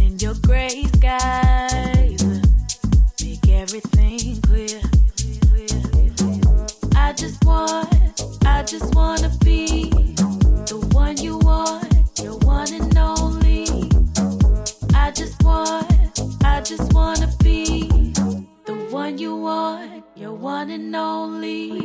in your gray skies, Make everything clear. I just want, I just want to be the one you want, your one and only. I just want, I just want to be the one you want, your one and only.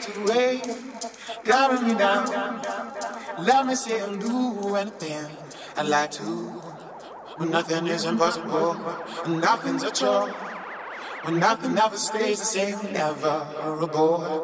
Was drifted away, driving me down. Let me say and do anything I like to. When nothing is impossible, and nothing's a chore. When nothing ever stays the same, never a bore.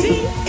see?